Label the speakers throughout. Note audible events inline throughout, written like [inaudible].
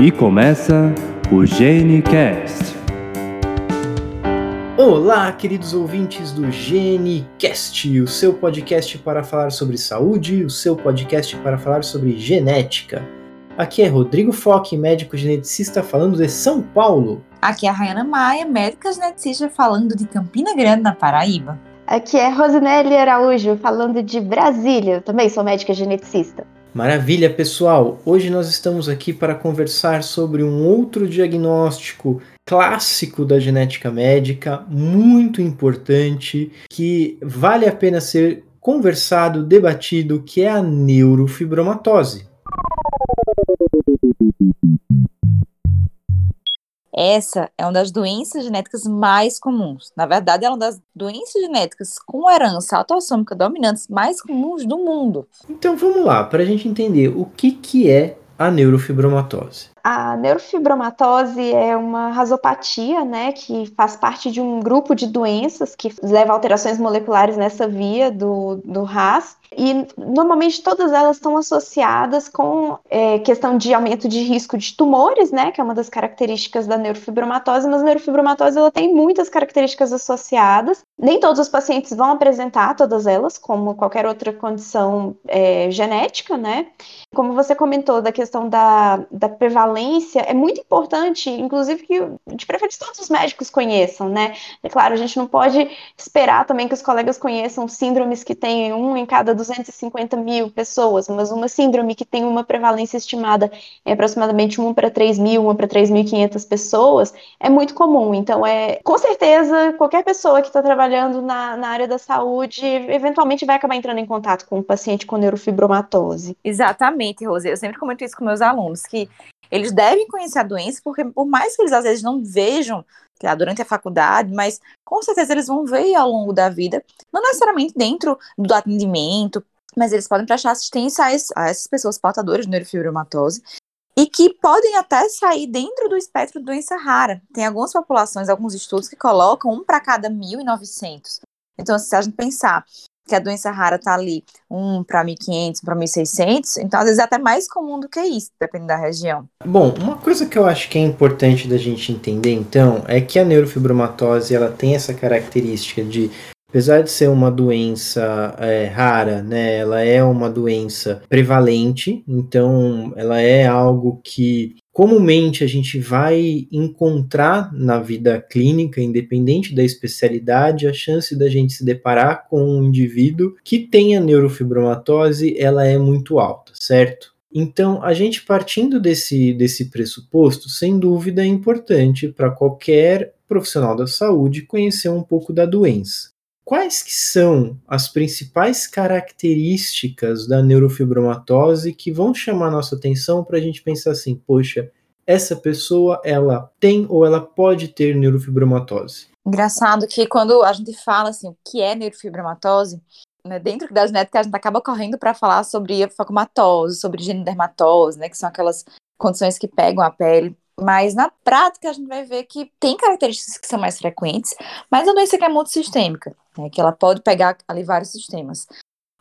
Speaker 1: E começa o GeneCast.
Speaker 2: Olá, queridos ouvintes do GeneCast, o seu podcast para falar sobre saúde, o seu podcast para falar sobre genética. Aqui é Rodrigo Foque, médico geneticista falando de São Paulo.
Speaker 3: Aqui é a Rayana Maia, médica geneticista falando de Campina Grande, na Paraíba.
Speaker 4: Aqui é Rosinelli Araújo, falando de Brasília. Eu também sou médica geneticista.
Speaker 2: Maravilha, pessoal! Hoje nós estamos aqui para conversar sobre um outro diagnóstico clássico da genética médica, muito importante, que vale a pena ser conversado, debatido, que é a neurofibromatose.
Speaker 3: Essa é uma das doenças genéticas mais comuns. Na verdade, é uma das doenças genéticas com herança autossômica dominantes mais comuns do mundo.
Speaker 2: Então vamos lá, para a gente entender o que, que é a neurofibromatose.
Speaker 4: A neurofibromatose é uma rasopatia, né, que faz parte de um grupo de doenças que leva alterações moleculares nessa via do, do RAS. E normalmente todas elas estão associadas com é, questão de aumento de risco de tumores, né, que é uma das características da neurofibromatose, mas a neurofibromatose ela tem muitas características associadas. Nem todos os pacientes vão apresentar todas elas, como qualquer outra condição é, genética, né? Como você comentou da questão da, da prevalência, é muito importante, inclusive que de preferência todos os médicos conheçam, né? É claro, a gente não pode esperar também que os colegas conheçam síndromes que têm um em cada 250 mil pessoas, mas uma síndrome que tem uma prevalência estimada em aproximadamente 1 para 3 mil, 1 para 3.500 pessoas, é muito comum. Então, é com certeza, qualquer pessoa que está trabalhando na, na área da saúde, eventualmente vai acabar entrando em contato com um paciente com neurofibromatose.
Speaker 3: Exatamente, Rose. Eu sempre comento isso com meus alunos, que eles devem conhecer a doença, porque por mais que eles às vezes não vejam lá, durante a faculdade, mas com certeza eles vão ver ao longo da vida, não necessariamente dentro do atendimento, mas eles podem prestar assistência a, esse, a essas pessoas portadoras de neurofibromatose e que podem até sair dentro do espectro de doença rara. Tem algumas populações, alguns estudos que colocam um para cada 1.900. Então, se a gente pensar que a doença rara está ali, um para 1.500, para 1.600, então às vezes é até mais comum do que isso, dependendo da região.
Speaker 2: Bom, uma coisa que eu acho que é importante da gente entender, então, é que a neurofibromatose ela tem essa característica de Apesar de ser uma doença é, rara, né, ela é uma doença prevalente, então ela é algo que comumente a gente vai encontrar na vida clínica, independente da especialidade, a chance da gente se deparar com um indivíduo que tenha neurofibromatose, ela é muito alta, certo? Então, a gente partindo desse, desse pressuposto, sem dúvida é importante para qualquer profissional da saúde conhecer um pouco da doença. Quais que são as principais características da neurofibromatose que vão chamar nossa atenção para a gente pensar assim, poxa, essa pessoa ela tem ou ela pode ter neurofibromatose?
Speaker 3: Engraçado que quando a gente fala assim, o que é neurofibromatose, né, dentro da genética a gente acaba correndo para falar sobre facomatose, sobre genidermatose, né, que são aquelas condições que pegam a pele mas na prática a gente vai ver que tem características que são mais frequentes, mas a doença que é multissistêmica, né, que ela pode pegar ali vários sistemas.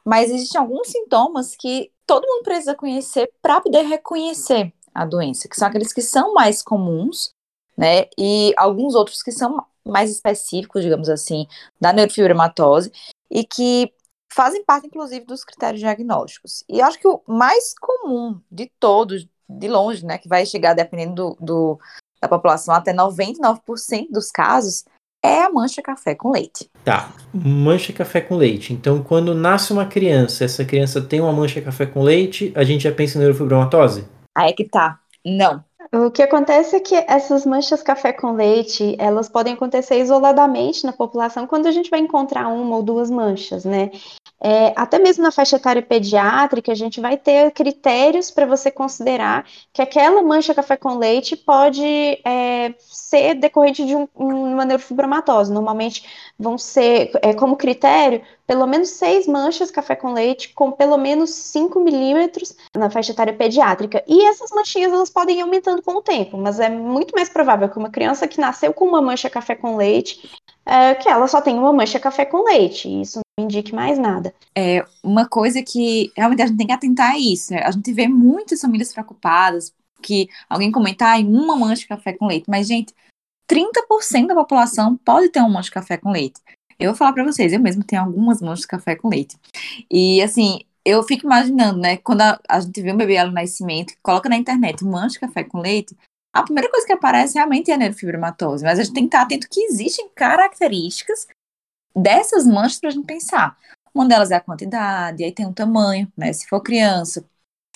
Speaker 3: Mas existem alguns sintomas que todo mundo precisa conhecer para poder reconhecer a doença, que são aqueles que são mais comuns, né, e alguns outros que são mais específicos, digamos assim, da neurofibromatose, e que fazem parte, inclusive, dos critérios diagnósticos. E acho que o mais comum de todos, de longe, né, que vai chegar, dependendo do, do da população, até 99% dos casos, é a mancha café com leite.
Speaker 2: Tá, mancha café com leite. Então, quando nasce uma criança, essa criança tem uma mancha café com leite, a gente já pensa em neurofibromatose?
Speaker 3: Aí é que tá. Não.
Speaker 4: O que acontece é que essas manchas café com leite, elas podem acontecer isoladamente na população quando a gente vai encontrar uma ou duas manchas, né? É, até mesmo na faixa etária pediátrica, a gente vai ter critérios para você considerar que aquela mancha café com leite pode é, ser decorrente de um, uma neurofibromatose. Normalmente vão ser, é, como critério, pelo menos seis manchas café com leite com pelo menos 5 milímetros na faixa etária pediátrica. E essas manchinhas elas podem ir aumentando com o tempo, mas é muito mais provável que uma criança que nasceu com uma mancha café com leite é, que ela só tem uma mancha café com leite. Isso indique mais nada.
Speaker 3: É uma coisa que realmente a gente tem que atentar a isso. Né? A gente vê muitas famílias preocupadas que alguém comentar em uma mancha de café com leite, mas, gente, 30% da população pode ter uma mancha de café com leite. Eu vou falar para vocês, eu mesmo tenho algumas manchas de café com leite. E, assim, eu fico imaginando, né, quando a, a gente vê um bebê ao nascimento, coloca na internet mancha de café com leite, a primeira coisa que aparece realmente é a neurofibromatose, mas a gente tem que estar atento que existem características dessas manchas para a gente pensar. Uma delas é a quantidade, aí tem o tamanho, né? Se for criança,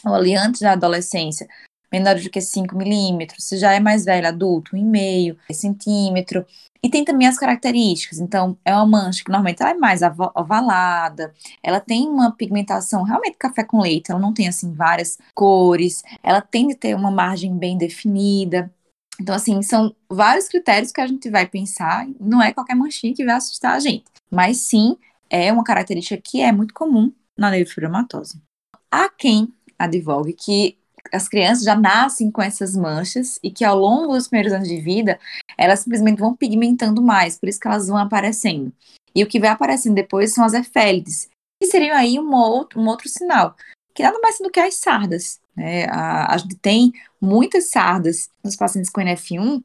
Speaker 3: ou ali antes da adolescência, menor do que 5 milímetros, se já é mais velho, adulto, 1,5 centímetro. E tem também as características. Então, é uma mancha que normalmente ela é mais ovalada, ela tem uma pigmentação realmente café com leite, ela não tem assim várias cores, ela tende a ter uma margem bem definida. Então, assim, são vários critérios que a gente vai pensar, não é qualquer manchinha que vai assustar a gente, mas sim é uma característica que é muito comum na neurofibromatose. Há quem advogue que as crianças já nascem com essas manchas e que ao longo dos primeiros anos de vida elas simplesmente vão pigmentando mais, por isso que elas vão aparecendo. E o que vai aparecendo depois são as efélides, que seriam aí um outro, um outro sinal, que nada mais do que as sardas. Né? A, gente tem muitas sardas nos pacientes com NF1,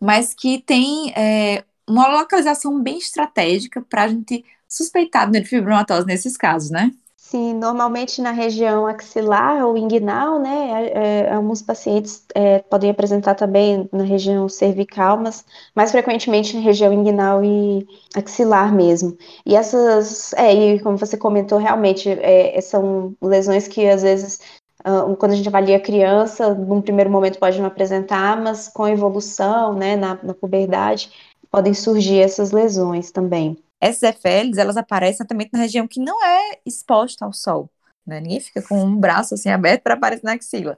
Speaker 3: mas que tem é, uma localização bem estratégica para a gente suspeitar de fibromatose nesses casos, né?
Speaker 4: Sim, normalmente na região axilar ou inguinal, né? É, é, alguns pacientes é, podem apresentar também na região cervical, mas mais frequentemente na região inguinal e axilar mesmo. E essas, é, e como você comentou, realmente é, são lesões que às vezes Uh, quando a gente avalia a criança, num primeiro momento pode não apresentar, mas com evolução, né, na, na puberdade, podem surgir essas lesões também
Speaker 3: essas efélides, elas aparecem também na região que não é exposta ao sol. Né? Ninguém fica com um braço assim aberto para aparecer na axila.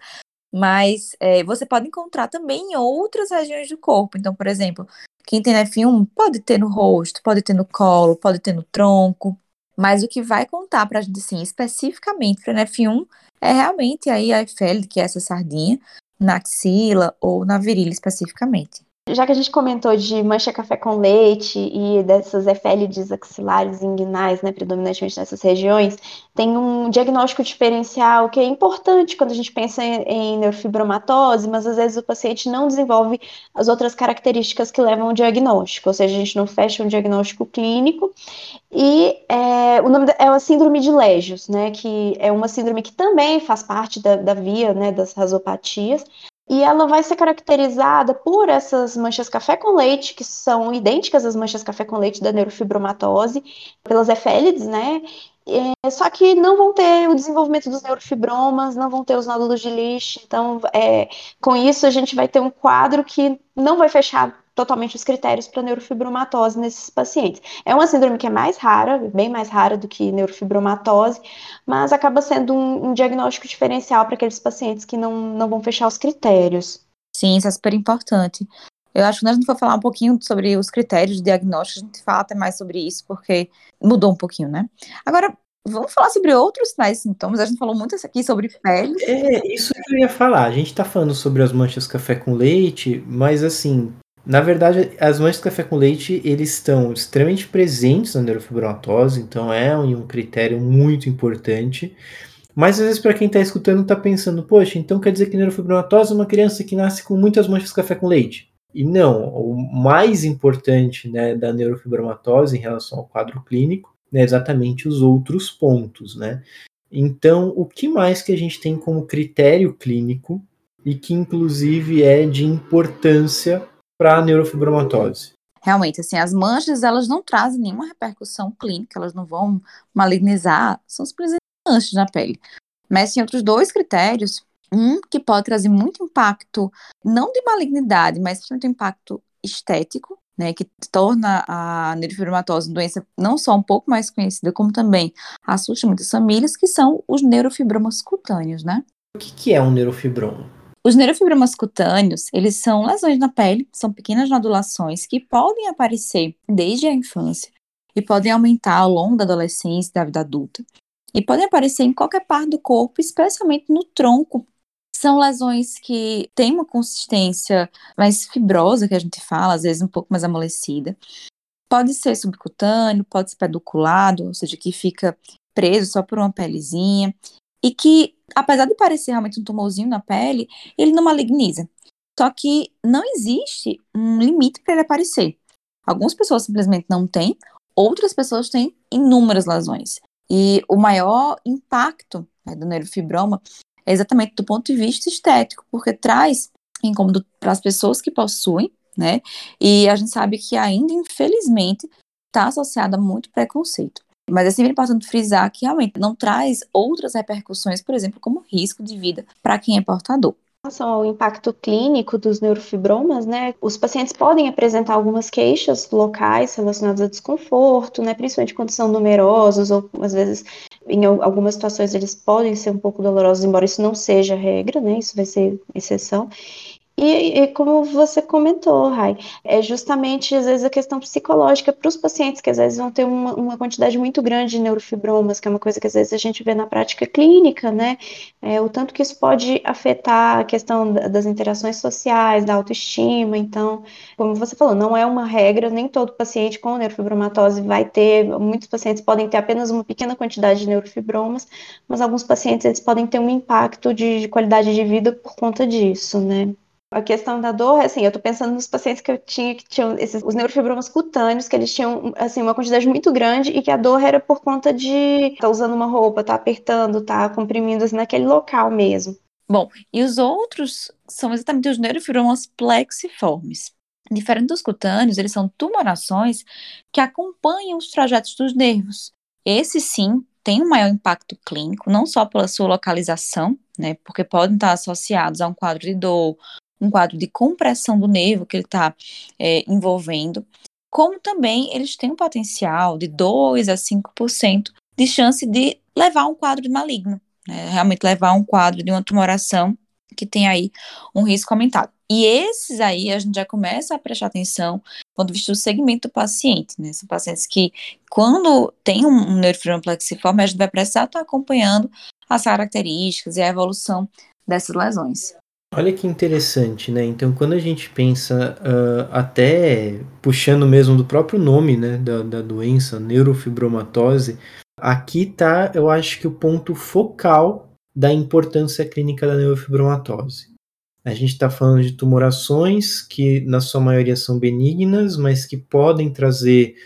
Speaker 3: Mas é, você pode encontrar também em outras regiões do corpo. Então, por exemplo, quem tem F1 pode ter no rosto, pode ter no colo, pode ter no tronco. Mas o que vai contar para a gente, assim, especificamente para F1 é realmente aí a efélide, que é essa sardinha, na axila ou na virilha especificamente.
Speaker 4: Já que a gente comentou de mancha café com leite e dessas efélides axilares inguinais, né, predominantemente nessas regiões, tem um diagnóstico diferencial que é importante quando a gente pensa em, neurofibromatose, mas às vezes o paciente não desenvolve as outras características que levam ao diagnóstico, ou seja, a gente não fecha um diagnóstico clínico. E é, o nome é a síndrome de Legios, né, que é uma síndrome que também faz parte da, da via, né, das rasopatias, e ela vai ser caracterizada por essas manchas café com leite, que são idênticas às manchas café com leite da neurofibromatose, pelas efélides, né? É, só que não vão ter o desenvolvimento dos neurofibromas, não vão ter os nódulos de lixo. Então, é, com isso, a gente vai ter um quadro que não vai fechar totalmente os critérios para neurofibromatose nesses pacientes. É uma síndrome que é mais rara, bem mais rara do que neurofibromatose, mas acaba sendo um, um diagnóstico diferencial para aqueles pacientes que não, não vão fechar os critérios.
Speaker 3: Sim, isso é super importante. Eu acho que nós gente for falar um pouquinho sobre os critérios de diagnóstico, a gente fala até mais sobre isso, porque mudou um pouquinho, né? Agora, vamos falar sobre outros sinais e sintomas. A gente falou muito aqui sobre pele.
Speaker 2: É, isso que eu ia falar. A gente tá falando sobre as manchas café com leite, mas assim, na verdade, as manchas de café com leite, eles estão extremamente presentes na neurofibromatose, então é um, um critério muito importante. Mas às vezes para quem está escutando está pensando, poxa, então quer dizer que neurofibromatose é uma criança que nasce com muitas manchas de café com leite? E não, o mais importante né, da neurofibromatose em relação ao quadro clínico é exatamente os outros pontos, né? Então, o que mais que a gente tem como critério clínico e que inclusive é de importância para a neurofibromatose.
Speaker 3: Realmente, assim, as manchas, elas não trazem nenhuma repercussão clínica, elas não vão malignizar, são simplesmente manchas na pele. Mas tem outros dois critérios, um que pode trazer muito impacto, não de malignidade, mas principalmente impacto estético, né, que torna a neurofibromatose uma doença não só um pouco mais conhecida, como também assusta muitas famílias, que são os neurofibromas cutâneos, né?
Speaker 2: O que, que é um neurofibroma?
Speaker 3: Os neurofibromas cutâneos, eles são lesões na pele, são pequenas nodulações que podem aparecer desde a infância e podem aumentar ao longo da adolescência e da vida adulta. E podem aparecer em qualquer parte do corpo, especialmente no tronco. São lesões que têm uma consistência mais fibrosa, que a gente fala, às vezes um pouco mais amolecida. Pode ser subcutâneo, pode ser peduculado, ou seja, que fica preso só por uma pelezinha. E que, apesar de parecer realmente um tumorzinho na pele, ele não maligniza. Só que não existe um limite para ele aparecer. Algumas pessoas simplesmente não têm, outras pessoas têm inúmeras lesões. E o maior impacto né, do neurofibroma é exatamente do ponto de vista estético, porque traz incômodo para as pessoas que possuem, né? E a gente sabe que ainda, infelizmente, está associada a muito preconceito. Mas é sempre importante frisar que realmente não traz outras repercussões, por exemplo, como risco de vida para quem é portador
Speaker 4: relação ao impacto clínico dos neurofibromas, né, os pacientes podem apresentar algumas queixas locais relacionadas a desconforto, né, principalmente quando são numerosos ou às vezes em algumas situações eles podem ser um pouco dolorosos, embora isso não seja regra, né, isso vai ser exceção. E, e, como você comentou, Rai, é justamente às vezes a questão psicológica para os pacientes que às vezes vão ter uma, uma, quantidade muito grande de neurofibromas, que é uma coisa que às vezes a gente vê na prática clínica, né? É, o tanto que isso pode afetar a questão das interações sociais, da autoestima. Então, como você falou, não é uma regra, nem todo paciente com neurofibromatose vai ter, muitos pacientes podem ter apenas uma pequena quantidade de neurofibromas, mas alguns pacientes eles podem ter um impacto de, de qualidade de vida por conta disso, né? A questão da dor, assim, eu tô pensando nos pacientes que eu tinha que tinham esses, os neurofibromas cutâneos, que eles tinham, assim, uma quantidade muito grande e que a dor era por conta de tá usando uma roupa, tá apertando, tá comprimindo, assim, naquele local mesmo.
Speaker 3: Bom, e os outros são exatamente os neurofibromas plexiformes. Diferente dos cutâneos, eles são tumorações que acompanham os trajetos dos nervos. Esse sim tem um maior impacto clínico, não só pela sua localização, né, porque podem estar associados a um quadro de dor, um quadro de compressão do nervo que ele está é, envolvendo, como também eles têm um potencial de 2 a 5% de chance de levar um quadro de maligno, né, realmente levar um quadro de uma tumoração que tem aí um risco aumentado. E esses aí a gente já começa a prestar atenção quando visto o segmento do paciente, né? São pacientes que, quando tem um neurofibroma plexiforme, a gente vai precisar estar acompanhando as características e a evolução dessas lesões.
Speaker 2: Olha que interessante, né? Então, quando a gente pensa, uh, até puxando mesmo do próprio nome né, da, da doença, neurofibromatose, aqui tá, eu acho que o ponto focal da importância clínica da neurofibromatose. A gente está falando de tumorações que, na sua maioria, são benignas, mas que podem trazer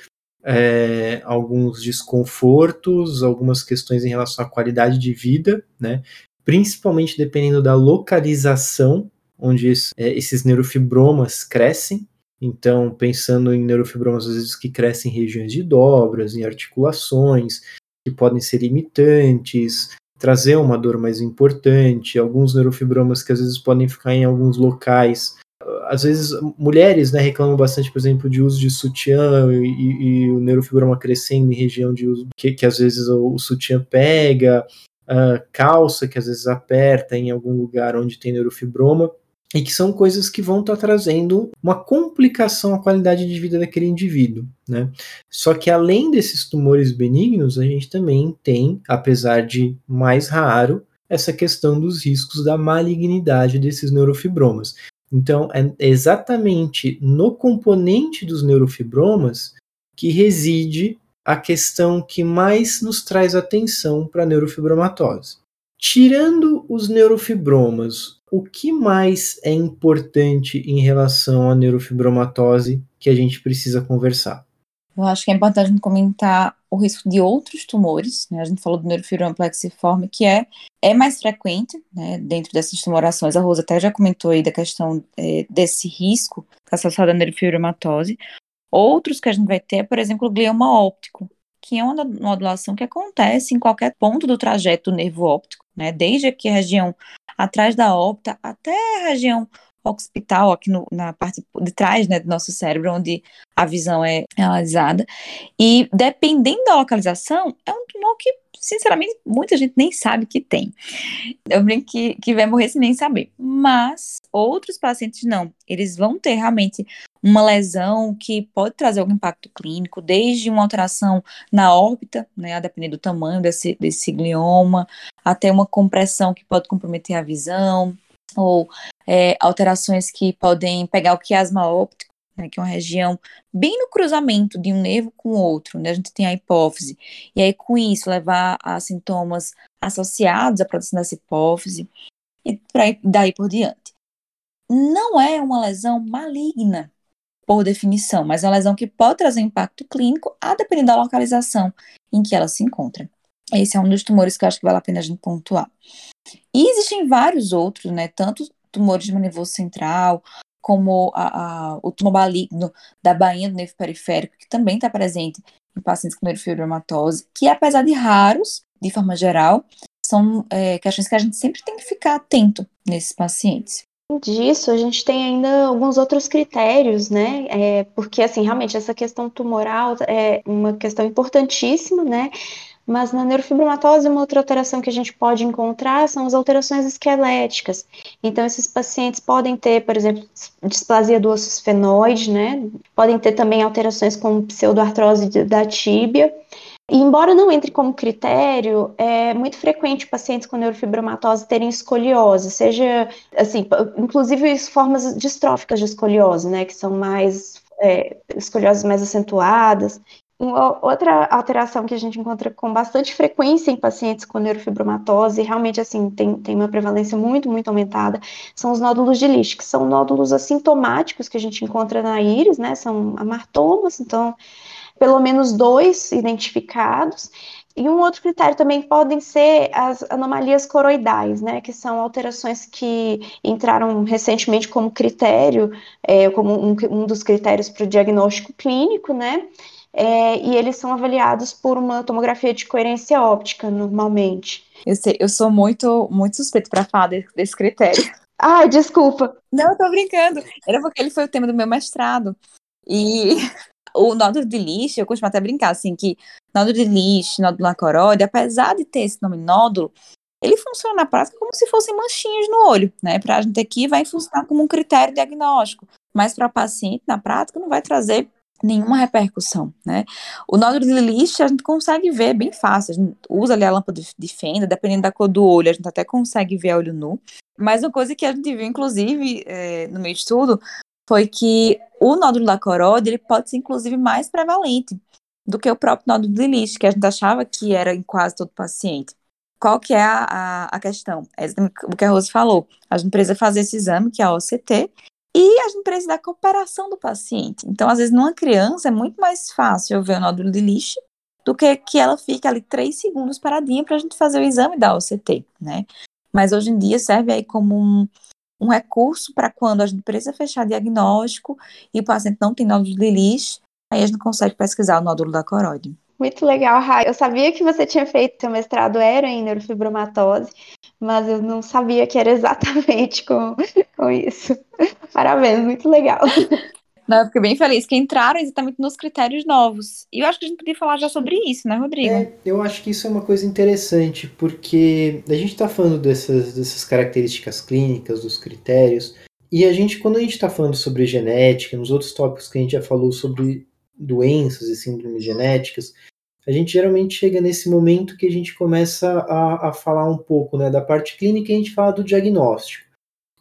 Speaker 2: é, alguns desconfortos, algumas questões em relação à qualidade de vida, né? Principalmente dependendo da localização onde é, esses neurofibromas crescem. Então, pensando em neurofibromas, às vezes, que crescem em regiões de dobras, em articulações, que podem ser limitantes, trazer uma dor mais importante, alguns neurofibromas que às vezes podem ficar em alguns locais. Às vezes, mulheres né, reclamam bastante, por exemplo, de uso de sutiã e, e o neurofibroma crescendo em região de uso que, que às vezes o, o sutiã pega, uh, calça que às vezes aperta em algum lugar onde tem neurofibroma, e que são coisas que vão estar tá trazendo uma complicação à qualidade de vida daquele indivíduo. Né? Só que além desses tumores benignos, a gente também tem, apesar de mais raro, essa questão dos riscos da malignidade desses neurofibromas. Então, é exatamente no componente dos neurofibromas que reside a questão que mais nos traz atenção para a neurofibromatose. Tirando os neurofibromas, o que mais é importante em relação à neurofibromatose que a gente precisa conversar?
Speaker 3: Eu acho que é importante comentar o risco de outros tumores, né? A gente falou do neurofibroma plexiforme, que é, é mais frequente, né, dentro dessas tumorações. A Rosa até já comentou aí da questão é, desse risco associado à neurofibromatose. Outros que a gente vai ter, por exemplo, o glioma óptico, que é uma modulação que acontece em qualquer ponto do trajeto do nervo óptico, né? Desde aqui a região atrás da óptica até a região occipital, aqui no, na parte de trás né, do nosso cérebro, onde a visão é realizada. E dependendo da localização, é um tumor que, sinceramente, muita gente nem sabe que tem. Eu brinco que, que vai morrer sem nem saber. Mas outros pacientes não. Eles vão ter realmente uma lesão que pode trazer algum impacto clínico, desde uma alteração na órbita, né, a depender do tamanho desse, desse glioma, até uma compressão que pode comprometer a visão, ou é, alterações que podem pegar o quiasma óptico, né, que é uma região bem no cruzamento de um nervo com o outro, né? A gente tem a hipófise. E aí, com isso, levar a sintomas associados à produção dessa hipófise e pra, daí por diante. Não é uma lesão maligna, por definição, mas é uma lesão que pode trazer impacto clínico a depender da localização em que ela se encontra. Esse é um dos tumores que eu acho que vale a pena a gente pontuar. E existem vários outros, né? Tanto tumores de nervoso central, como a, a, o tumor maligno da bainha do nervo periférico, que também está presente em pacientes com neurofibromatose, que apesar de raros, de forma geral, são é, questões que a gente sempre tem que ficar atento nesses pacientes
Speaker 4: disso, a gente tem ainda alguns outros critérios, né? É, porque, assim, realmente, essa questão tumoral é uma questão importantíssima, né? Mas na neurofibromatose, uma outra alteração que a gente pode encontrar são as alterações esqueléticas. Então, esses pacientes podem ter, por exemplo, displasia do osso esfenoide, né? Podem ter também alterações como pseudoartrose da tíbia. Embora não entre como critério, é muito frequente pacientes com neurofibromatose terem escoliose, seja assim, inclusive formas distróficas de escoliose, né, que são mais é, escolioses mais acentuadas. Outra alteração que a gente encontra com bastante frequência em pacientes com neurofibromatose, realmente assim, tem, tem uma prevalência muito, muito aumentada, são os nódulos de Lisch, que são nódulos assintomáticos que a gente encontra na íris, né? São amartomas, então, pelo menos dois identificados. E um outro critério também podem ser as anomalias coroidais, né, que são alterações que entraram recentemente como critério, é, como um, um dos critérios para o diagnóstico clínico, né, é, e eles são avaliados por uma tomografia de coerência óptica, normalmente.
Speaker 3: Eu sei, eu sou muito, muito suspeito para falar desse, desse critério.
Speaker 4: Ai, desculpa.
Speaker 3: Não, eu tô brincando. Era porque ele foi o tema do meu mestrado. E o nódulo de lixo, eu costumo até brincar, assim, que nódulo de lixo, nódulo lacoróide, apesar de ter esse nome nódulo, ele funciona na prática como se fossem manchinhas no olho, né? Para a gente aqui vai funcionar como um critério diagnóstico, mas para paciente, na prática, não vai trazer nenhuma repercussão, né? O nódulo de Lisch a gente consegue ver bem fácil, a gente usa ali a lâmpada de fenda, dependendo da cor do olho, a gente até consegue ver olho nu, mas uma coisa que a gente viu, inclusive, é, no meu estudo, foi que o nódulo da coróide, ele pode ser, inclusive, mais prevalente do que o próprio nódulo de Lisch, que a gente achava que era em quase todo paciente. Qual que é a, a, a questão? É o que a Rose falou. A gente precisa fazer esse exame, que é a OCT, e a gente precisa da cooperação do paciente. Então, às vezes, numa criança é muito mais fácil eu ver o nódulo de lixo do que que ela fique ali três segundos paradinha para a gente fazer o exame da OCT, né? Mas hoje em dia serve aí como um, um recurso para quando a gente precisa fechar diagnóstico e o paciente não tem nódulo de lixo, aí a gente consegue pesquisar o nódulo da coroide.
Speaker 4: Muito legal, Rai. Eu sabia que você tinha feito seu mestrado era em neurofibromatose, mas eu não sabia que era [laughs] exatamente com, com isso. Parabéns, muito legal. [laughs]
Speaker 3: Não, eu fiquei bem feliz que entraram exatamente nos critérios novos. E eu acho que a gente podia falar já sobre isso, né, Rodrigo?
Speaker 2: É, eu acho que isso é uma coisa interessante, porque a gente está falando dessas, dessas características clínicas, dos critérios, e a gente, quando a gente está falando sobre genética, nos outros tópicos que a gente já falou sobre doenças e síndromes genéticas, a gente geralmente chega nesse momento que a gente começa a, a falar um pouco né, da parte clínica e a gente fala do diagnóstico.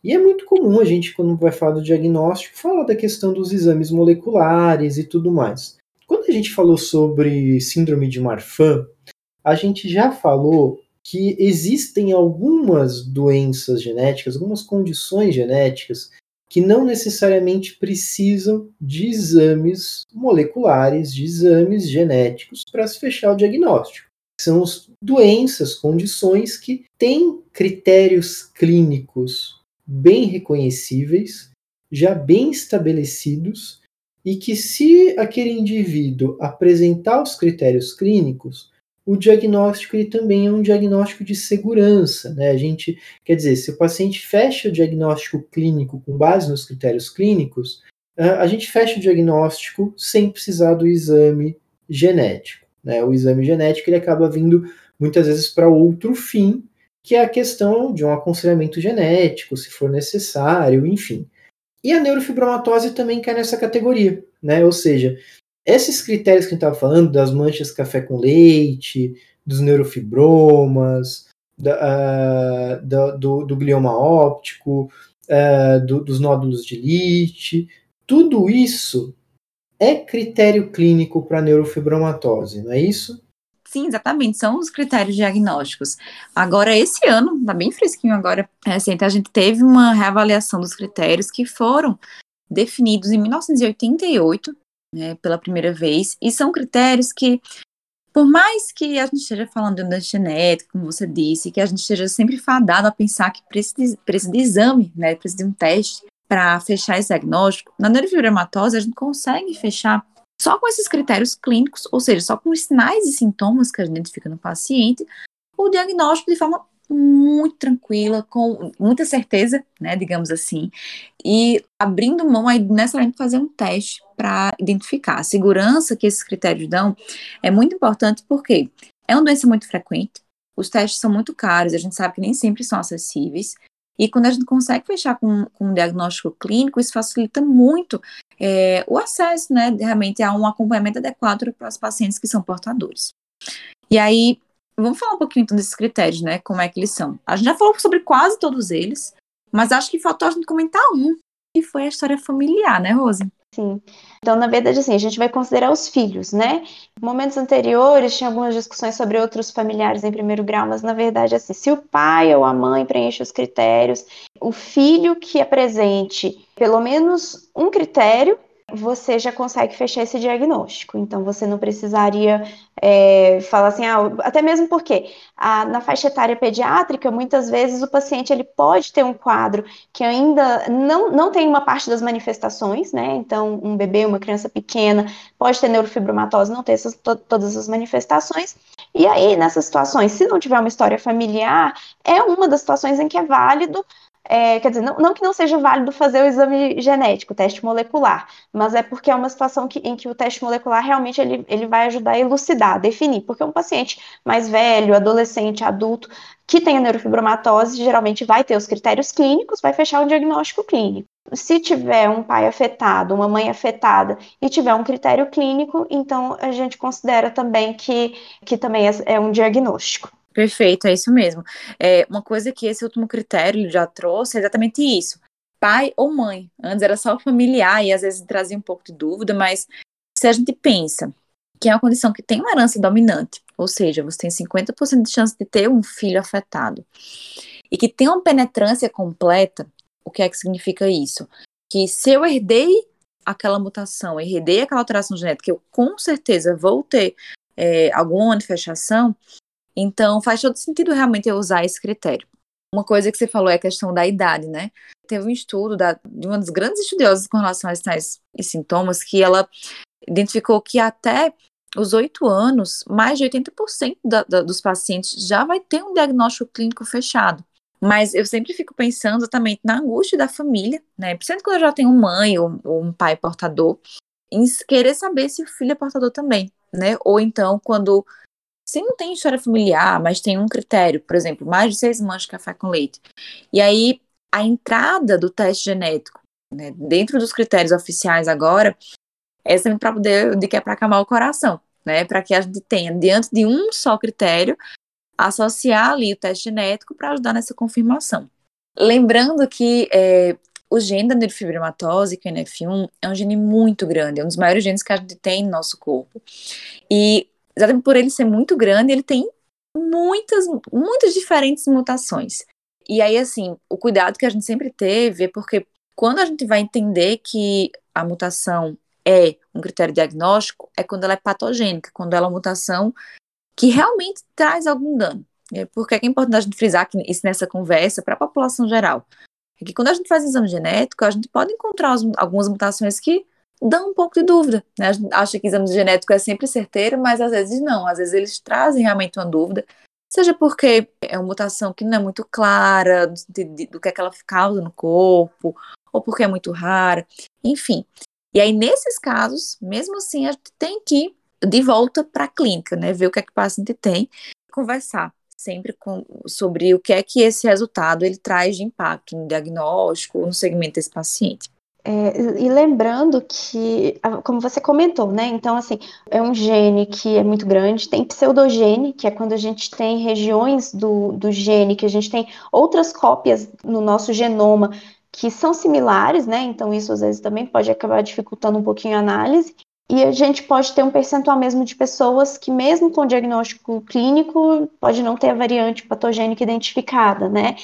Speaker 2: E é muito comum a gente, quando vai falar do diagnóstico, falar da questão dos exames moleculares e tudo mais. Quando a gente falou sobre síndrome de Marfan, a gente já falou que existem algumas doenças genéticas, algumas condições genéticas que não necessariamente precisam de exames moleculares, de exames genéticos para se fechar o diagnóstico. São doenças, condições que têm critérios clínicos bem reconhecíveis, já bem estabelecidos, e que, se aquele indivíduo apresentar os critérios clínicos, o diagnóstico ele também é um diagnóstico de segurança. Né? A gente, quer dizer, se o paciente fecha o diagnóstico clínico com base nos critérios clínicos, a gente fecha o diagnóstico sem precisar do exame genético. Né? O exame genético ele acaba vindo muitas vezes para outro fim, que é a questão de um aconselhamento genético, se for necessário, enfim. E a neurofibromatose também cai nessa categoria, né? Ou seja, esses critérios que a gente estava falando, das manchas café com leite, dos neurofibromas, da, uh, do, do, glioma óptico, uh, do, dos nódulos de lite, tudo isso é critério clínico para neurofibromatose, não é isso?
Speaker 3: Sim, exatamente, são os critérios diagnósticos. Agora, esse ano, tá bem fresquinho agora, recente, a gente teve uma reavaliação dos critérios que foram definidos em 1988, né, pela primeira vez, e são critérios que, por mais que a gente esteja falando de genética, como você disse, que a gente esteja sempre fadado a pensar que precisa, precisa de exame, né, precisa de um teste para fechar esse diagnóstico, na neurofibromatose a gente consegue fechar só com esses critérios clínicos, ou seja, só com os sinais e sintomas que a gente identifica no paciente, o diagnóstico de forma muito tranquila, com muita certeza, né, digamos assim, e abrindo mão aí necessariamente fazer um teste para identificar. A segurança que esses critérios dão é muito importante porque é uma doença muito frequente, os testes são muito caros, a gente sabe que nem sempre são acessíveis, e quando a gente consegue fechar com, com um diagnóstico clínico, isso facilita muito é, o acesso, né, realmente a um acompanhamento adequado para os pacientes que são portadores. E aí, vamos falar um pouquinho então desses critérios, né, como é que eles são. A gente já falou sobre quase todos eles, mas acho que faltou a gente comentar um, que foi a história familiar, né, Rose?
Speaker 4: Sim. Então, na verdade, assim, a gente vai considerar os filhos, né? Momentos anteriores, tinha algumas discussões sobre outros familiares em primeiro grau, mas na verdade, assim, se o pai ou a mãe preenche os critérios, o filho que apresente pelo menos um critério, você já consegue fechar esse diagnóstico. Então, você não precisaria é, falar assim, ah, até mesmo porque a, na faixa etária pediátrica, muitas vezes o paciente ele pode ter um quadro que ainda não, não tem uma parte das manifestações, né? Então, um bebê, uma criança pequena, pode ter neurofibromatose, não ter essas, to, todas as manifestações. E aí, nessas situações, se não tiver uma história familiar, é uma das situações em que é válido é, quer dizer, não, não, que não seja válido fazer o exame genético, o teste molecular, mas é porque é uma situação que, em que o teste molecular realmente ele, ele vai ajudar a elucidar, a definir, porque um paciente mais velho, adolescente, adulto, que tenha neurofibromatose, geralmente vai ter os critérios clínicos, vai fechar o diagnóstico clínico. Se tiver um pai afetado, uma mãe afetada e tiver um critério clínico, então a gente considera também que, que também é, é um diagnóstico.
Speaker 3: Perfeito, é isso mesmo. É, uma coisa que esse último critério já trouxe é exatamente isso. Pai ou mãe. Antes era só familiar e às vezes trazia um pouco de dúvida, mas se a gente pensa que é uma condição que tem uma herança dominante, ou seja, você tem 50% de chance de ter um filho afetado, e que tem uma penetrância completa, o que é que significa isso? Que se eu herdei aquela mutação, herdei aquela alteração genética, eu com certeza vou ter é, alguma manifestação, então, faz todo sentido realmente eu usar esse critério. Uma coisa que você falou é a questão da idade, né? Teve um estudo da, de uma das grandes estudiosas com relação a esses sintomas que ela identificou que até os oito anos, mais de 80% da, da, dos pacientes já vai ter um diagnóstico clínico fechado. Mas eu sempre fico pensando exatamente na angústia da família, né? Principalmente quando eu já tenho mãe ou, ou um pai portador, em querer saber se o filho é portador também, né? Ou então quando se não tem história familiar, mas tem um critério, por exemplo, mais de seis manchas de café com leite, e aí a entrada do teste genético, né, dentro dos critérios oficiais agora, é sempre para poder, de que é para acalmar o coração, né, para que a gente tenha, diante de um só critério, associar ali o teste genético para ajudar nessa confirmação. Lembrando que é, o gene da neurofibromatose, que é o NF1, é um gene muito grande, é um dos maiores genes que a gente tem no nosso corpo. E exatamente por ele ser muito grande, ele tem muitas, muitas diferentes mutações. E aí, assim, o cuidado que a gente sempre teve é porque quando a gente vai entender que a mutação é um critério diagnóstico, é quando ela é patogênica, quando ela é uma mutação que realmente traz algum dano. Porque é, é importante a gente frisar isso nessa conversa para a população geral. É que quando a gente faz exame genético, a gente pode encontrar algumas mutações que dá um pouco de dúvida. Né? Acha que exame genético é sempre certeiro, mas às vezes não. Às vezes eles trazem realmente uma dúvida, seja porque é uma mutação que não é muito clara de, do que, é que ela causa no corpo, ou porque é muito rara, enfim. E aí, nesses casos, mesmo assim, a gente tem que ir de volta para a clínica, né? Ver o que é que o paciente tem, conversar sempre com, sobre o que é que esse resultado ele traz de impacto no diagnóstico, no segmento desse paciente.
Speaker 4: É, e lembrando que, como você comentou, né? Então, assim, é um gene que é muito grande, tem pseudogene, que é quando a gente tem regiões do, do gene, que a gente tem outras cópias no nosso genoma que são similares, né? Então isso às vezes também pode acabar dificultando um pouquinho a análise. E a gente pode ter um percentual mesmo de pessoas que, mesmo com diagnóstico clínico, pode não ter a variante patogênica identificada, né?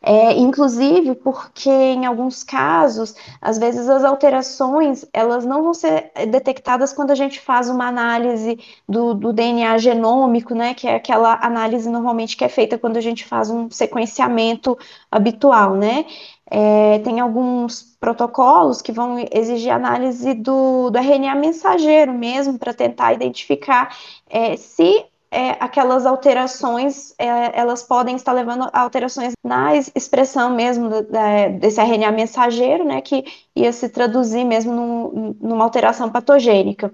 Speaker 4: É, inclusive porque em alguns casos, às vezes as alterações elas não vão ser detectadas quando a gente faz uma análise do, do DNA genômico, né? Que é aquela análise normalmente que é feita quando a gente faz um sequenciamento habitual, né? É, tem alguns protocolos que vão exigir análise do, do RNA mensageiro mesmo, para tentar identificar é, se é, aquelas alterações, é, elas podem estar levando a alterações na expressão mesmo da, desse RNA mensageiro, né, que ia se traduzir mesmo num, numa alteração patogênica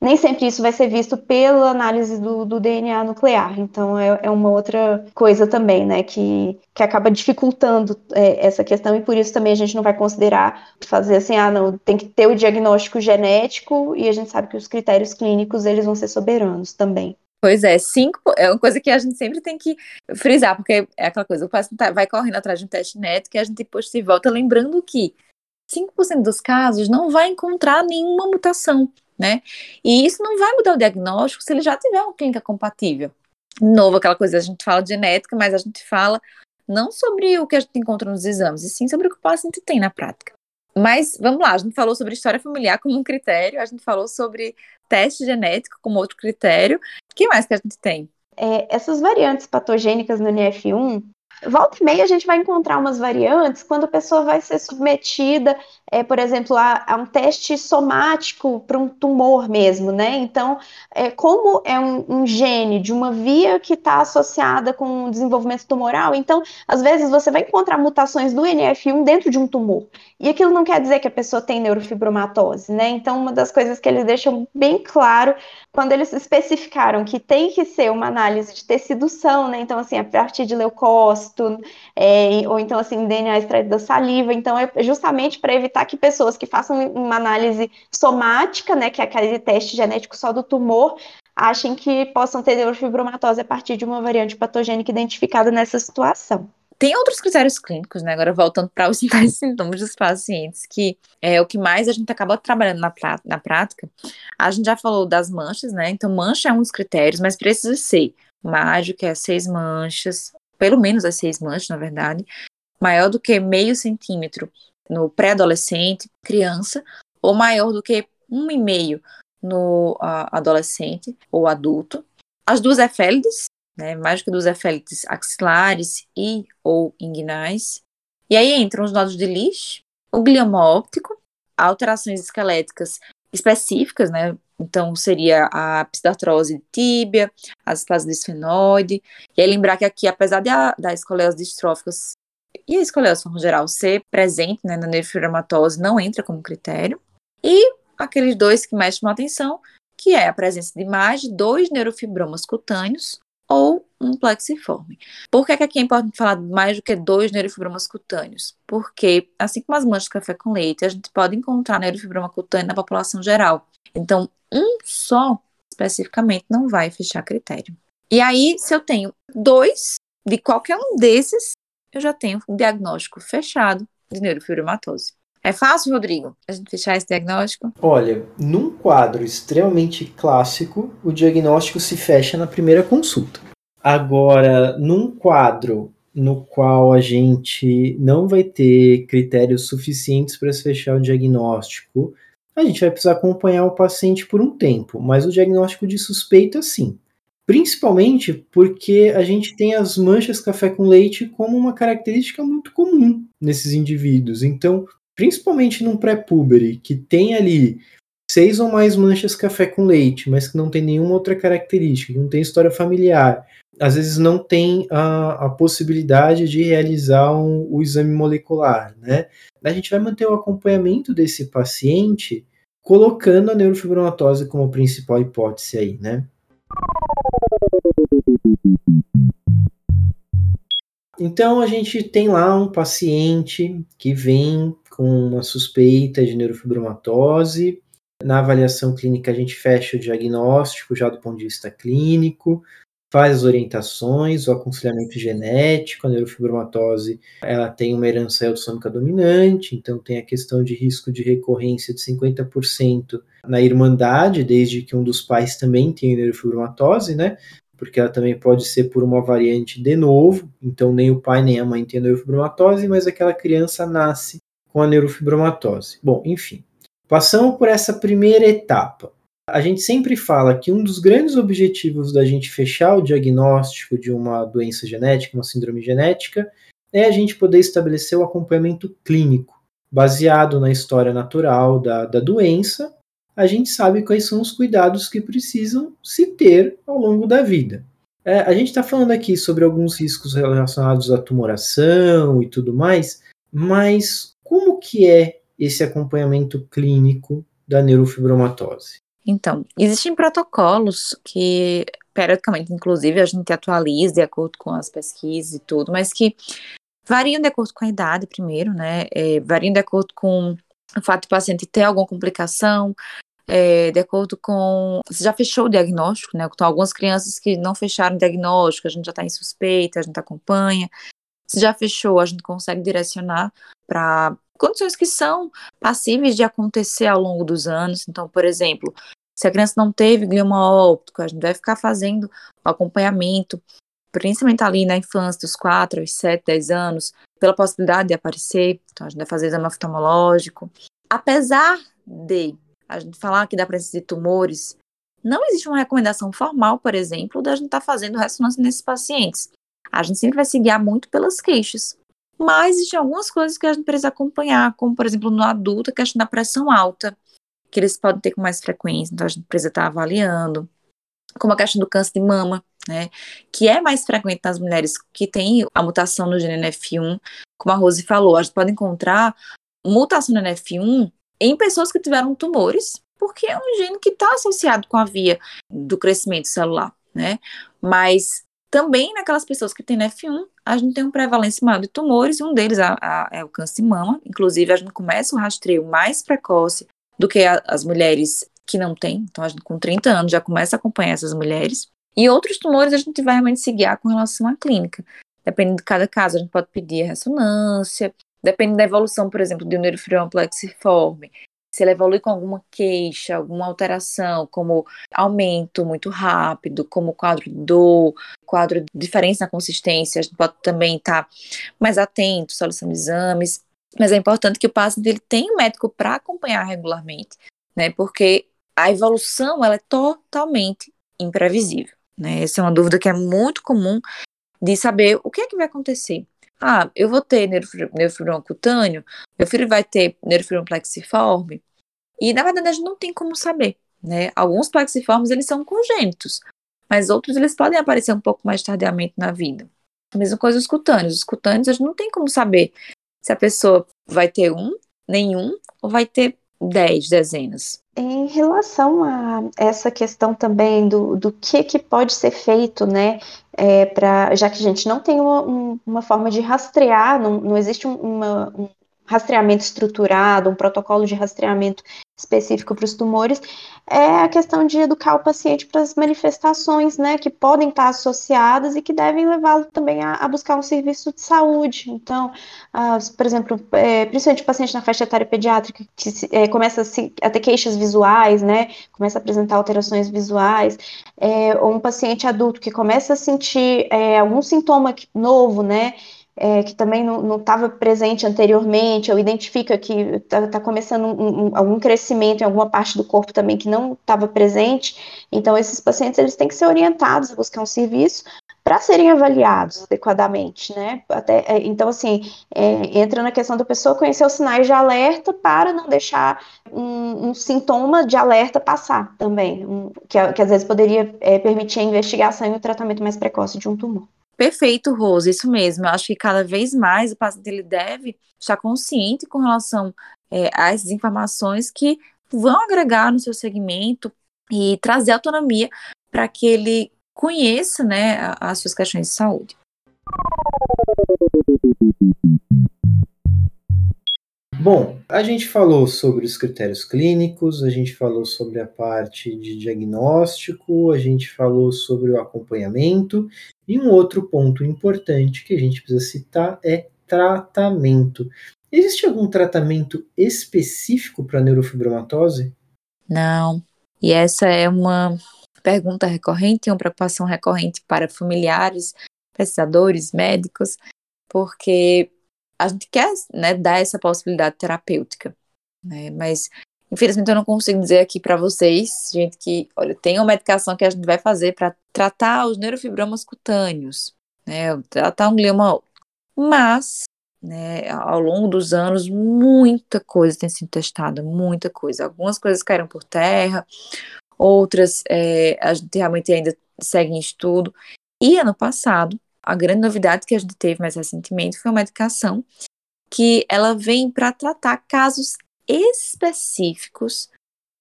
Speaker 4: nem sempre isso vai ser visto pela análise do, do DNA nuclear. Então, é, é, uma outra coisa também, né, que, que acaba dificultando é, essa questão, e por isso também a gente não vai considerar fazer assim, ah, não, tem que ter o diagnóstico genético, e a gente sabe que os critérios clínicos, eles vão ser soberanos também.
Speaker 3: Pois é, cinco é uma coisa que a gente sempre tem que frisar, porque é aquela coisa, o paciente tá, vai correndo atrás de um teste neto que a gente depois se volta lembrando que 5% dos casos não vai encontrar nenhuma mutação né? E isso não vai mudar o diagnóstico se ele já tiver uma clínica compatível. Novo, aquela coisa, a gente fala de genética, mas a gente fala não sobre o que a gente encontra nos exames, e sim sobre o que o paciente tem na prática. Mas vamos lá, a gente falou sobre história familiar como um critério, a gente falou sobre teste genético como outro critério. O que mais que a gente tem?
Speaker 4: É, essas variantes patogênicas no NF1, volta e meia a gente vai encontrar umas variantes quando a pessoa vai ser submetida, é, por exemplo, a, a um teste somático para um tumor mesmo, né? Então, é, como é um, um gene de uma via que está associada com o desenvolvimento tumoral, então, às vezes você vai encontrar mutações do NF1 dentro de um tumor. E aquilo não quer dizer que a pessoa tem neurofibromatose, né? Então, uma das coisas que eles deixam bem claro quando eles especificaram que tem que ser uma análise de tecidução, né? Então, assim, a partir de leucócito, é, ou então, assim, DNA extraído da saliva. Então, é justamente para evitar que pessoas que façam uma análise somática, né, que é aquele teste genético só do tumor, achem que possam ter neurofibromatose a partir de uma variante patogênica identificada nessa situação.
Speaker 3: Tem outros critérios clínicos, né? Agora voltando para os [laughs] sinais e sintomas dos pacientes, que é o que mais a gente acaba trabalhando na, na prática. A gente já falou das manchas, né? Então, mancha é um dos critérios, mas precisa ser mágico, que é seis manchas, pelo menos as seis manchas, na verdade, maior do que meio centímetro no pré-adolescente, criança, ou maior do que um e meio no adolescente ou adulto. As duas efélides, né, mais do que dos efélites axilares e ou inguinais. E aí entram os nodos de Leach, o glioma óptico, alterações esqueléticas específicas, né? Então, seria a psidartrose de tíbia, as de esfenoide. E aí lembrar que aqui, apesar de a, da escoliose distróficas e a escoliose, forma geral, ser presente né, na neurofibromatose, não entra como critério. E aqueles dois que mais chamam atenção, que é a presença de mais de dois neurofibromas cutâneos ou um plexiforme. Por que, que aqui é importante falar mais do que dois neurofibromas cutâneos? Porque, assim como as manchas de café com leite, a gente pode encontrar neurofibroma cutâneo na população geral. Então, um só, especificamente, não vai fechar critério. E aí, se eu tenho dois de qualquer um desses, eu já tenho um diagnóstico fechado de neurofibromatose. É fácil, Rodrigo, a gente fechar esse diagnóstico?
Speaker 2: Olha, num quadro extremamente clássico, o diagnóstico se fecha na primeira consulta. Agora, num quadro no qual a gente não vai ter critérios suficientes para se fechar o diagnóstico, a gente vai precisar acompanhar o paciente por um tempo, mas o diagnóstico de suspeita sim. Principalmente porque a gente tem as manchas café com leite como uma característica muito comum nesses indivíduos. Então, principalmente num pré-pubere, que tem ali seis ou mais manchas café com leite, mas que não tem nenhuma outra característica, não tem história familiar, às vezes não tem a, a possibilidade de realizar um, o exame molecular, né? A gente vai manter o acompanhamento desse paciente colocando a neurofibromatose como principal hipótese aí, né? Então a gente tem lá um paciente que vem com uma suspeita de neurofibromatose. Na avaliação clínica, a gente fecha o diagnóstico já do ponto de vista clínico, faz as orientações, o aconselhamento genético, a neurofibromatose, ela tem uma herança autossômica dominante, então tem a questão de risco de recorrência de 50% na irmandade, desde que um dos pais também tenha neurofibromatose, né? Porque ela também pode ser por uma variante de novo, então nem o pai nem a mãe tem neurofibromatose, mas aquela criança nasce com a neurofibromatose. Bom, enfim, passamos por essa primeira etapa. A gente sempre fala que um dos grandes objetivos da gente fechar o diagnóstico de uma doença genética, uma síndrome genética, é a gente poder estabelecer o acompanhamento clínico, baseado na história natural da, da doença. A gente sabe quais são os cuidados que precisam se ter ao longo da vida. É, a gente está falando aqui sobre alguns riscos relacionados à tumoração e tudo mais, mas como que é esse acompanhamento clínico da neurofibromatose?
Speaker 3: Então, existem protocolos que, periodicamente, inclusive, a gente atualiza de acordo com as pesquisas e tudo, mas que variam de acordo com a idade, primeiro, né? É, variam de acordo com o fato do paciente ter alguma complicação, é, de acordo com. Você já fechou o diagnóstico, né? Então, algumas crianças que não fecharam o diagnóstico, a gente já está em suspeita, a gente acompanha. Se já fechou, a gente consegue direcionar para condições que são passíveis de acontecer ao longo dos anos. Então, por exemplo, se a criança não teve glioma óptico, a gente vai ficar fazendo acompanhamento, principalmente ali na infância, dos 4 aos 7, 10 anos, pela possibilidade de aparecer. Então, a gente vai fazer exame oftalmológico. Apesar de a gente falar que dá presença de tumores, não existe uma recomendação formal, por exemplo, da gente estar tá fazendo ressonância nesses pacientes. A gente sempre vai se guiar muito pelas queixas. Mas existem algumas coisas que a gente precisa acompanhar, como, por exemplo, no adulto, a questão da pressão alta que eles podem ter com mais frequência, então a gente precisa estar avaliando. Como a questão do câncer de mama, né, que é mais frequente nas mulheres que têm a mutação no gene NF1, como a Rose falou, a gente pode encontrar mutação no NF1 em pessoas que tiveram tumores, porque é um gene que está associado com a via do crescimento celular, né, mas também naquelas pessoas que têm NF1, a gente tem uma prevalência maior de tumores, e um deles é, o câncer de mama, inclusive a gente começa o rastreio mais precoce do que a, as mulheres que não têm. Então, a gente com 30 anos já começa a acompanhar essas mulheres. E outros tumores a gente vai realmente se guiar com relação à clínica. Dependendo de cada caso, a gente pode pedir a ressonância, depende da evolução, por exemplo, de um neurofilhoma plexiforme. Se ele evolui com alguma queixa, alguma alteração, como aumento muito rápido, como quadro de dor, quadro de diferença na consistência, a gente pode também estar mais atento, solicitando exames. Mas é importante que o paciente ele tenha um médico para acompanhar regularmente, né? Porque a evolução ela é totalmente imprevisível, né? Essa é uma dúvida que é muito comum de saber o que é que vai acontecer. Ah, eu vou ter neurofibroma cutâneo, meu filho vai ter neurofibroma plexiforme, e na verdade a gente não tem como saber, né? Alguns plexiformes eles são congênitos, mas outros eles podem aparecer um pouco mais tardiamente na vida. A mesma coisa os cutâneos. Os cutâneos a gente não tem como saber se a pessoa vai ter um, nenhum, ou vai ter dez dezenas.
Speaker 4: Em relação a essa questão também do, do que, que pode ser feito, né, é, pra, já que a gente não tem uma, um, uma forma de rastrear, não, não existe um, uma, um rastreamento estruturado, um protocolo de rastreamento específico para os tumores, é a questão de educar o paciente para as manifestações, né, que podem estar associadas e que devem levá-lo também a, a, buscar um serviço de saúde. Então, por exemplo, é, principalmente o paciente na faixa etária pediátrica que se, é, começa a, se, a, ter queixas visuais, né, começa a apresentar alterações visuais, é, ou um paciente adulto que começa a sentir é, algum sintoma novo, né, é, que também não estava presente anteriormente, ou identifica que está tá começando um, um, algum crescimento em alguma parte do corpo também que não estava presente, então esses pacientes eles têm que ser orientados a buscar um serviço para serem avaliados adequadamente, né? Até, é, então, assim, é, entra na questão da pessoa conhecer os sinais de alerta para não deixar um, um sintoma de alerta passar também, que, que, às vezes poderia é, permitir a investigação e o tratamento mais precoce de um tumor.
Speaker 3: Perfeito, Rose, isso mesmo. Eu acho que cada vez mais o paciente ele deve estar consciente com relação é, essas informações que vão agregar no seu segmento e trazer autonomia para que ele conheça né, as suas questões de saúde.
Speaker 2: Bom, A gente falou sobre os critérios clínicos, a gente falou sobre a parte de diagnóstico, a gente falou sobre o acompanhamento, e um outro ponto importante que a gente precisa citar é tratamento. Existe algum tratamento específico para neurofibromatose?
Speaker 3: Não. E essa é uma pergunta recorrente, uma preocupação recorrente para familiares, pesquisadores, médicos, porque a gente quer né, dar essa possibilidade terapêutica, né? Mas infelizmente eu não consigo dizer aqui para vocês, gente, que olha, tem uma medicação que a gente vai fazer para tratar os neurofibromas cutâneos, né? Tratar um glioma, mas né, ao longo dos anos, muita coisa tem sido testada, muita coisa. Algumas coisas caíram por terra, outras é, a gente realmente ainda segue em estudo. E ano passado, a grande novidade que a gente teve mais recentemente foi uma medicação que ela vem para tratar casos específicos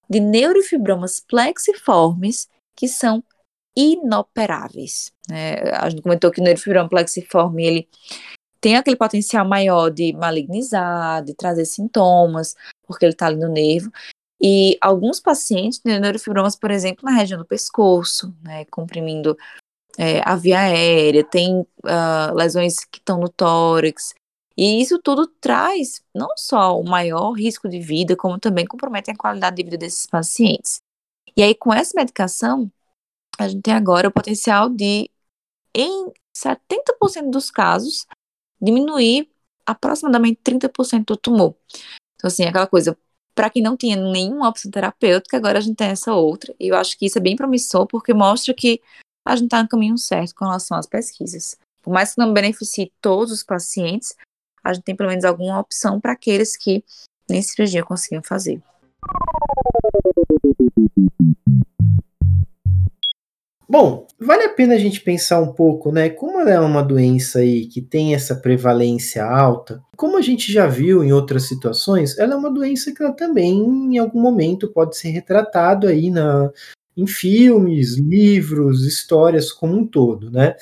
Speaker 3: de neurofibromas plexiformes que são inoperáveis. Né? A gente comentou que o neurofibroma plexiforme ele tem aquele potencial maior de malignizar, de trazer sintomas, porque ele está ali no nervo. E alguns pacientes têm neurofibromas, por exemplo, na região do pescoço, né, comprimindo é, a via aérea, tem uh, lesões que estão no tórax. E isso tudo traz não só o maior risco de vida, como também compromete a qualidade de vida desses pacientes. E aí, com essa medicação, a gente tem agora o potencial de, em 70% dos casos, diminuir aproximadamente 30% do tumor. Então, assim, aquela coisa, para quem não tinha nenhuma opção terapêutica, agora a gente tem essa outra, e eu acho que isso é bem promissor, porque mostra que a gente está no caminho certo com relação às pesquisas. Por mais que não beneficie todos os pacientes, a gente tem pelo menos alguma opção para aqueles que nem cirurgia conseguiam fazer.
Speaker 2: Bom, vale a pena a gente pensar um pouco, né? Como ela é uma doença aí que tem essa prevalência alta, como a gente já viu em outras situações, ela é uma doença que ela também, em algum momento, pode ser retratado aí na, em filmes, livros, histórias como um todo, né?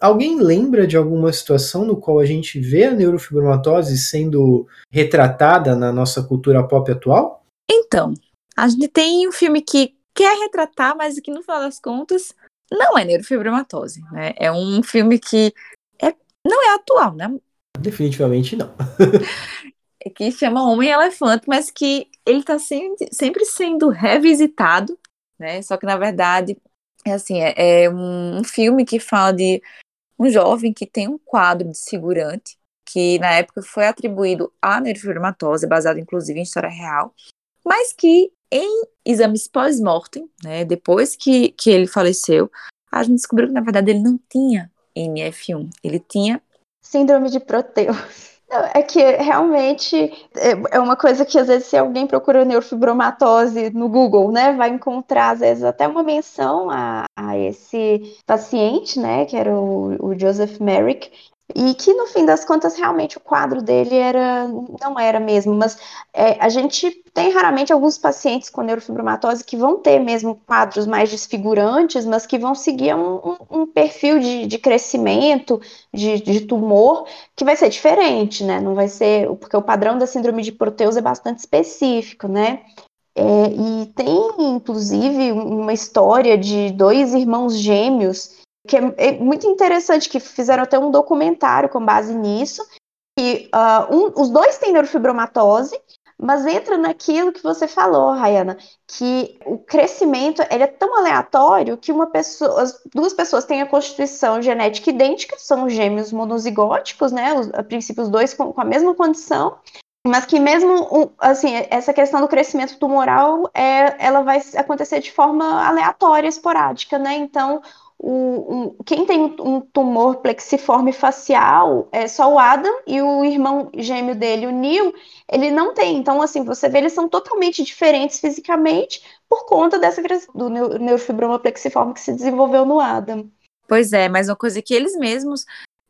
Speaker 2: Alguém lembra de alguma situação no qual a gente vê a neurofibromatose sendo retratada na nossa cultura pop atual?
Speaker 3: Então, a gente tem um filme que quer retratar, mas que no final das contas não é neurofibromatose, né? É um filme que é, não é atual, né?
Speaker 2: Definitivamente não. [laughs]
Speaker 3: que chama Homem-Elefante, mas que ele está sempre sendo revisitado, né? Só que, na verdade, é assim, é, é um, um filme que fala de um jovem que tem um quadro de segurante, que na época foi atribuído à neurofibromatose, baseado inclusive em história real, mas que em exames pós-mortem, né, depois que, que ele faleceu, a gente descobriu que na verdade ele não tinha NF1, ele tinha
Speaker 4: síndrome de Proteus. É que realmente é, é uma coisa que às vezes se alguém procura neurofibromatose no Google, né, vai encontrar às vezes até uma menção a, a esse paciente, né, que era o, o Joseph Merrick, e que no fim das contas realmente o quadro dele era não era mesmo, mas é, a gente tem raramente alguns pacientes com neurofibromatose que vão ter mesmo quadros mais desfigurantes, mas que vão seguir um, um, perfil de, de crescimento de, de, tumor que vai ser diferente, né? Não vai ser porque o padrão da síndrome de Proteus é bastante específico, né? É, e tem inclusive uma história de dois irmãos gêmeos que é, é, muito interessante, que fizeram até um documentário com base nisso, que uh, um, os dois têm neurofibromatose, mas entra naquilo que você falou, Rayana, que o crescimento ele é tão aleatório que uma pessoa, as duas pessoas têm a constituição genética idêntica, são gêmeos monozigóticos, né? Os, a princípio, os dois com, com a mesma condição, mas que mesmo assim essa questão do crescimento tumoral é, ela vai acontecer de forma aleatória, esporádica, né? Então o, um, quem tem um tumor plexiforme facial é só o Adam e o irmão gêmeo dele, o Neil, ele não tem. Então, assim, você vê, eles são totalmente diferentes fisicamente por conta dessa do neurofibroma plexiforme que se desenvolveu no Adam.
Speaker 3: Pois é, mas uma coisa que eles mesmos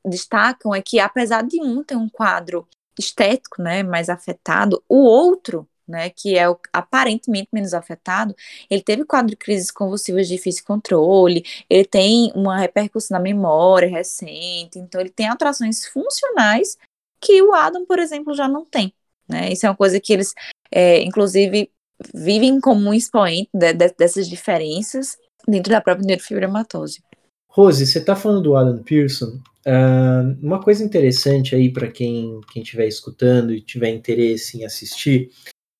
Speaker 3: destacam é que apesar de um ter um quadro estético, né, mais afetado, o outro né, que é o aparentemente menos afetado, ele teve quadro de crises convulsivas de difícil controle, ele tem uma repercussão na memória recente, então ele tem alterações funcionais que o Adam, por exemplo, já não tem. né? Isso é uma coisa que eles, é, inclusive, vivem como um expoente de, de, dessas diferenças dentro da própria neurofibromatose.
Speaker 2: Rose, você está falando do Alan Pearson. Uh, uma coisa interessante aí para quem estiver escutando e tiver interesse em assistir,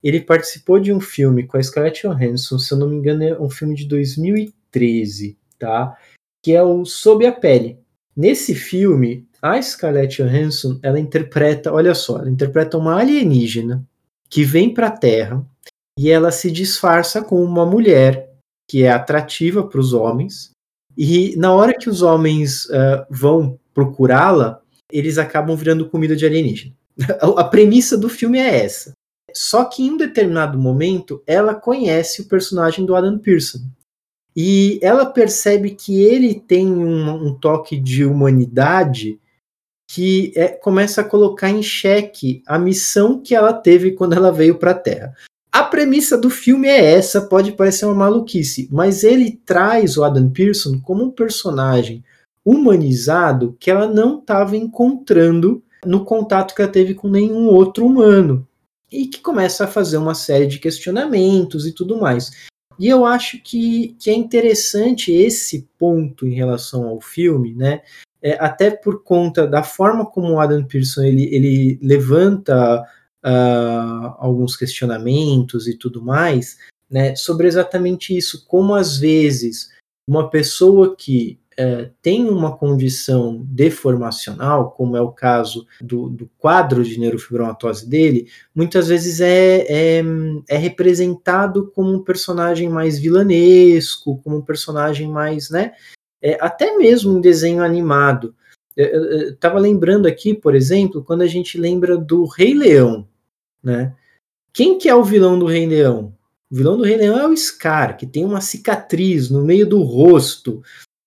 Speaker 2: ele participou de um filme com a Scarlett Johansson, se eu não me engano, é um filme de 2013, tá? Que é o Sob a Pele. Nesse filme, a Scarlett Johansson, ela interpreta, olha só, ela interpreta uma alienígena que vem para a Terra e ela se disfarça como uma mulher que é atrativa para os homens. E na hora que os homens uh, vão procurá-la, eles acabam virando comida de alienígena. [laughs] a premissa do filme é essa. Só que em um determinado momento ela conhece o personagem do Adam Pearson. E ela percebe que ele tem um, um toque de humanidade que é, começa a colocar em xeque a missão que ela teve quando ela veio para a Terra. A premissa do filme é essa, pode parecer uma maluquice, mas ele traz o Adam Pearson como um personagem humanizado que ela não estava encontrando no contato que ela teve com nenhum outro humano e que começa a fazer uma série de questionamentos e tudo mais. E eu acho que, que é interessante esse ponto em relação ao filme, né? É, até por conta da forma como o Adam Pearson ele, ele levanta uh, alguns questionamentos e tudo mais, né? Sobre exatamente isso, como às vezes uma pessoa que é, tem uma condição deformacional, como é o caso do, do quadro de neurofibromatose dele, muitas vezes é, é, é, representado como um personagem mais vilanesco, como um personagem mais, né, é, até mesmo em desenho animado. Eu estava lembrando aqui, por exemplo, quando a gente lembra do Rei Leão, né? Quem que é o vilão do Rei Leão? O vilão do Rei Leão é o Scar, que tem uma cicatriz no meio do rosto,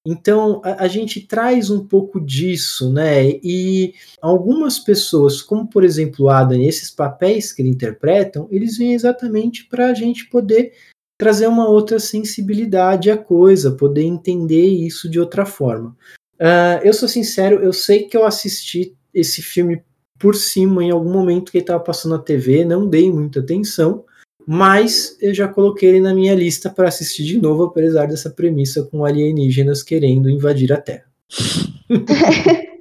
Speaker 2: então a, a, gente traz um pouco disso, né? E algumas pessoas, como por exemplo o Adam, esses papéis que ele interpretam, eles vêm exatamente para a gente poder trazer uma outra sensibilidade à coisa, poder entender isso de outra forma. Uh, eu sou sincero, eu sei que eu assisti esse filme por cima em algum momento que ele estava passando na TV, não dei muita atenção, mas eu já coloquei ele na minha lista para assistir de novo, apesar dessa premissa com alienígenas querendo invadir a Terra. [laughs]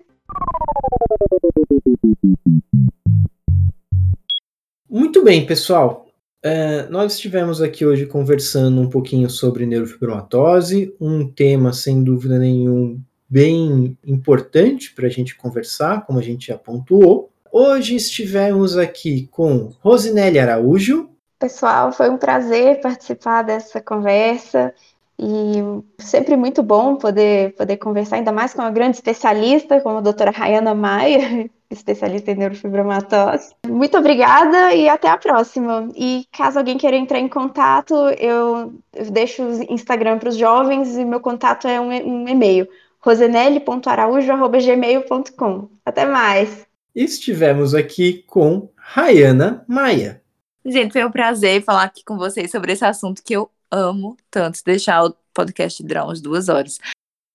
Speaker 2: Muito bem, pessoal. É, nós estivemos aqui hoje conversando um pouquinho sobre neurofibromatose, um tema sem dúvida nenhum bem importante para a gente conversar, como a gente já pontuou. Hoje estivemos aqui com Rosinelli Araújo.
Speaker 4: Pessoal, foi um prazer participar dessa conversa e sempre muito bom poder, poder conversar, ainda mais com uma grande especialista, como a doutora Rayana Maia, [laughs] especialista em neurofibromatose. Muito obrigada e até a próxima. E caso alguém queira entrar em contato, eu, deixo o Instagram para os jovens e meu contato é um, um e-mail, rosenelli.araújo.gmail.com. Até mais!
Speaker 2: Estivemos aqui com Rayana Maia.
Speaker 3: Gente, foi um prazer falar aqui com vocês sobre esse assunto que eu amo tanto, deixar o podcast durar umas duas horas.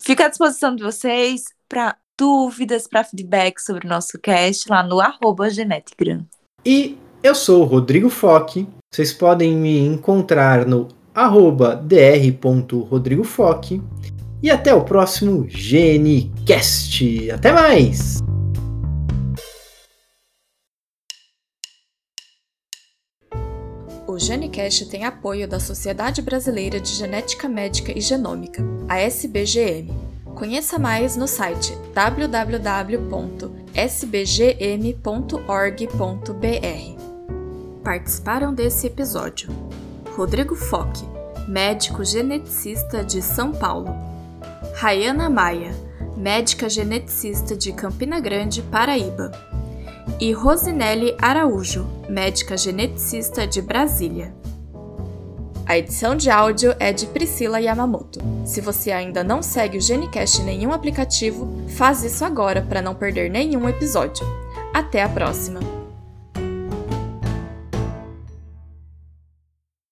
Speaker 3: Fico à disposição de vocês para dúvidas, para feedback sobre o nosso cast lá no arroba Genetigram.
Speaker 2: E eu sou o Rodrigo Foque. Vocês podem me encontrar no arroba dr.rodrigofoque. E até o próximo GNCast. Até mais!
Speaker 5: O GeneCast tem apoio da Sociedade Brasileira de Genética Médica e Genômica, a SBGM. Conheça mais no site www.sbgm.org.br. Participaram desse episódio Rodrigo Foque, médico geneticista de São Paulo, Rayana Maia, médica geneticista de Campina Grande, Paraíba e Rosinelli Araújo, médica geneticista de Brasília. A edição de áudio é de Priscila Yamamoto. Se você ainda não segue o Genicast em nenhum aplicativo, faz isso agora para não perder nenhum episódio. Até a próxima!